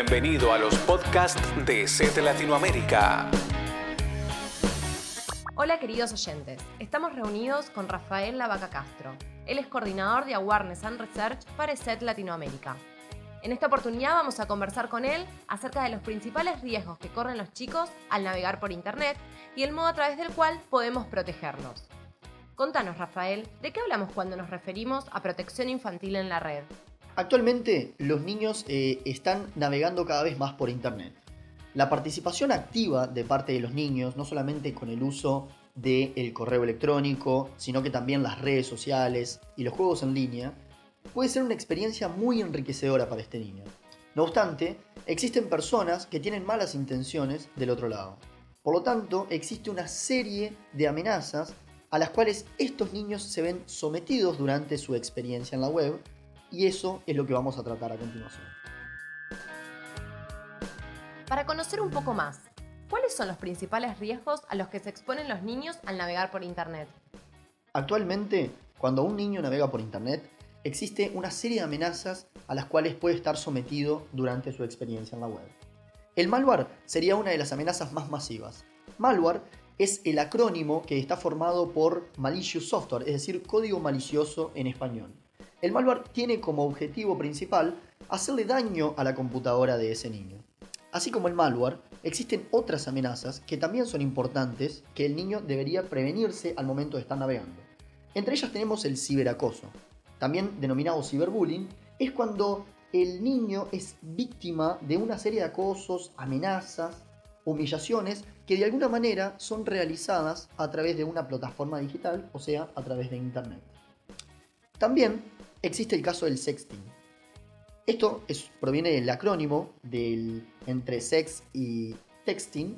Bienvenido a los podcasts de CET Latinoamérica. Hola queridos oyentes, estamos reunidos con Rafael Lavaca Castro. Él es coordinador de Awareness and Research para CET Latinoamérica. En esta oportunidad vamos a conversar con él acerca de los principales riesgos que corren los chicos al navegar por Internet y el modo a través del cual podemos protegerlos. Contanos, Rafael, ¿de qué hablamos cuando nos referimos a protección infantil en la red? Actualmente los niños eh, están navegando cada vez más por Internet. La participación activa de parte de los niños, no solamente con el uso del correo electrónico, sino que también las redes sociales y los juegos en línea, puede ser una experiencia muy enriquecedora para este niño. No obstante, existen personas que tienen malas intenciones del otro lado. Por lo tanto, existe una serie de amenazas a las cuales estos niños se ven sometidos durante su experiencia en la web y eso es lo que vamos a tratar a continuación. Para conocer un poco más, ¿cuáles son los principales riesgos a los que se exponen los niños al navegar por Internet? Actualmente, cuando un niño navega por Internet, existe una serie de amenazas a las cuales puede estar sometido durante su experiencia en la web. El malware sería una de las amenazas más masivas. Malware es el acrónimo que está formado por malicious software, es decir, código malicioso en español. El malware tiene como objetivo principal hacerle daño a la computadora de ese niño. Así como el malware, existen otras amenazas que también son importantes que el niño debería prevenirse al momento de estar navegando. Entre ellas tenemos el ciberacoso, también denominado ciberbullying, es cuando el niño es víctima de una serie de acosos, amenazas, humillaciones que de alguna manera son realizadas a través de una plataforma digital, o sea, a través de Internet. También existe el caso del sexting. Esto proviene del acrónimo del, entre sex y texting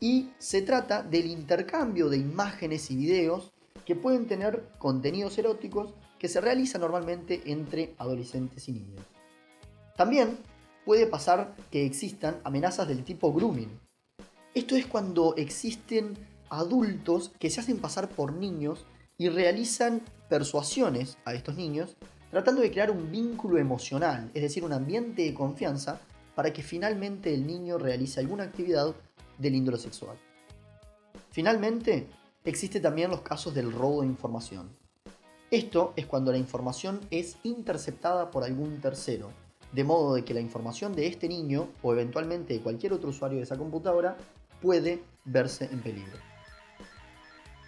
y se trata del intercambio de imágenes y videos que pueden tener contenidos eróticos que se realiza normalmente entre adolescentes y niños. También puede pasar que existan amenazas del tipo grooming. Esto es cuando existen adultos que se hacen pasar por niños y realizan persuasiones a estos niños tratando de crear un vínculo emocional, es decir, un ambiente de confianza para que finalmente el niño realice alguna actividad del índole sexual. Finalmente, existe también los casos del robo de información. Esto es cuando la información es interceptada por algún tercero, de modo de que la información de este niño o eventualmente de cualquier otro usuario de esa computadora puede verse en peligro.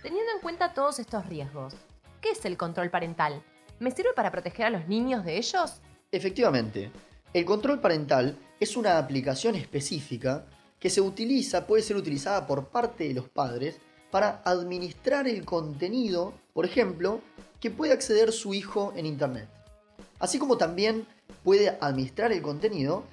Teniendo en cuenta todos estos riesgos, ¿qué es el control parental? ¿Me sirve para proteger a los niños de ellos? Efectivamente, el control parental es una aplicación específica que se utiliza, puede ser utilizada por parte de los padres para administrar el contenido, por ejemplo, que puede acceder su hijo en Internet. Así como también puede administrar el contenido,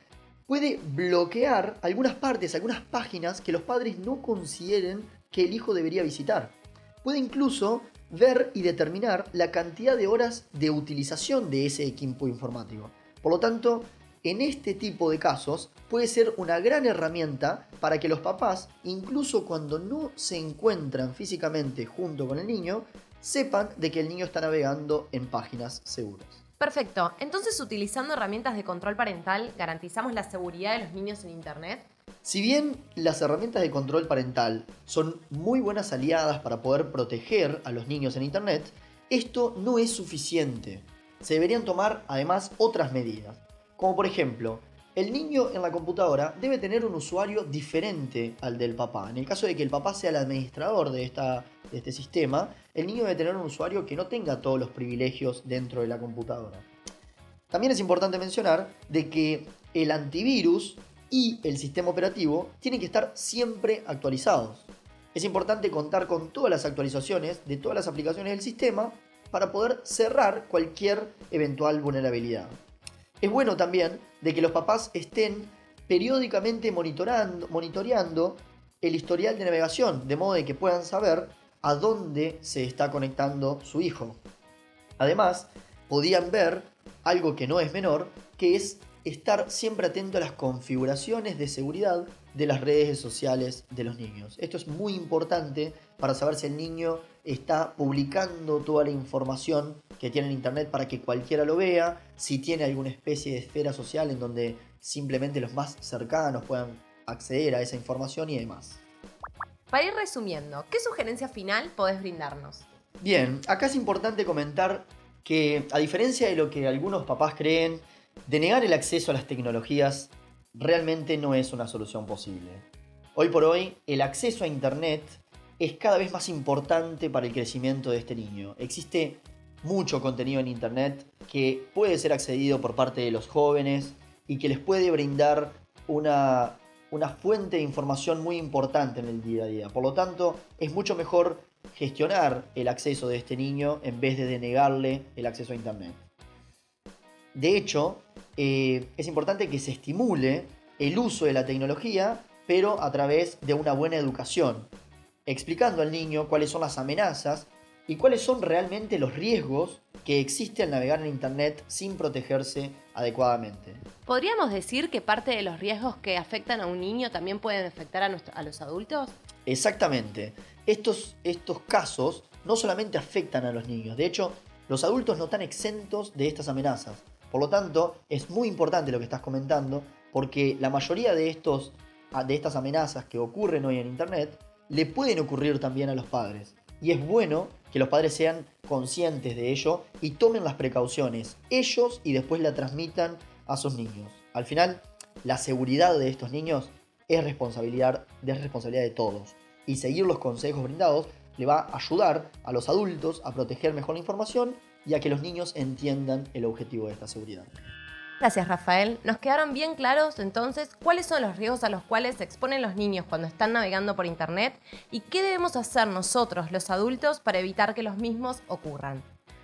puede bloquear algunas partes, algunas páginas que los padres no consideren que el hijo debería visitar. Puede incluso ver y determinar la cantidad de horas de utilización de ese equipo informático. Por lo tanto, en este tipo de casos puede ser una gran herramienta para que los papás, incluso cuando no se encuentran físicamente junto con el niño, sepan de que el niño está navegando en páginas seguras. Perfecto, entonces utilizando herramientas de control parental garantizamos la seguridad de los niños en Internet. Si bien las herramientas de control parental son muy buenas aliadas para poder proteger a los niños en Internet, esto no es suficiente. Se deberían tomar además otras medidas, como por ejemplo, el niño en la computadora debe tener un usuario diferente al del papá. En el caso de que el papá sea el administrador de, esta, de este sistema, el niño debe tener un usuario que no tenga todos los privilegios dentro de la computadora. También es importante mencionar de que el antivirus y el sistema operativo tienen que estar siempre actualizados. Es importante contar con todas las actualizaciones de todas las aplicaciones del sistema para poder cerrar cualquier eventual vulnerabilidad. Es bueno también de que los papás estén periódicamente monitoreando el historial de navegación, de modo de que puedan saber a dónde se está conectando su hijo. Además, podían ver algo que no es menor, que es estar siempre atento a las configuraciones de seguridad de las redes sociales de los niños. Esto es muy importante para saber si el niño está publicando toda la información que tiene en Internet para que cualquiera lo vea, si tiene alguna especie de esfera social en donde simplemente los más cercanos puedan acceder a esa información y demás. Para ir resumiendo, ¿qué sugerencia final podés brindarnos? Bien, acá es importante comentar que a diferencia de lo que algunos papás creen, denegar el acceso a las tecnologías realmente no es una solución posible. Hoy por hoy, el acceso a Internet es cada vez más importante para el crecimiento de este niño. Existe mucho contenido en Internet que puede ser accedido por parte de los jóvenes y que les puede brindar una, una fuente de información muy importante en el día a día. Por lo tanto, es mucho mejor gestionar el acceso de este niño en vez de denegarle el acceso a Internet. De hecho, eh, es importante que se estimule el uso de la tecnología, pero a través de una buena educación, explicando al niño cuáles son las amenazas y cuáles son realmente los riesgos que existe al navegar en Internet sin protegerse adecuadamente. ¿Podríamos decir que parte de los riesgos que afectan a un niño también pueden afectar a, a los adultos? Exactamente. Estos, estos casos no solamente afectan a los niños, de hecho, los adultos no están exentos de estas amenazas. Por lo tanto, es muy importante lo que estás comentando, porque la mayoría de, estos, de estas amenazas que ocurren hoy en Internet le pueden ocurrir también a los padres. Y es bueno que los padres sean conscientes de ello y tomen las precauciones ellos y después la transmitan a sus niños. Al final, la seguridad de estos niños es responsabilidad, es responsabilidad de todos. Y seguir los consejos brindados le va a ayudar a los adultos a proteger mejor la información y a que los niños entiendan el objetivo de esta seguridad. Gracias Rafael. Nos quedaron bien claros entonces cuáles son los riesgos a los cuales se exponen los niños cuando están navegando por Internet y qué debemos hacer nosotros los adultos para evitar que los mismos ocurran.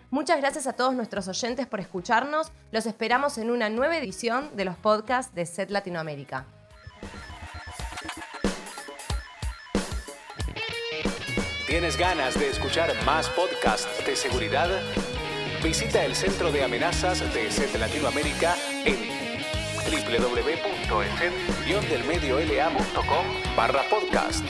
Muchas gracias a todos nuestros oyentes por escucharnos. Los esperamos en una nueva edición de los podcasts de SET Latinoamérica. ¿Tienes ganas de escuchar más podcasts de seguridad? Visita el Centro de Amenazas de SET Latinoamérica en www.eset-delmediolacom barra podcast.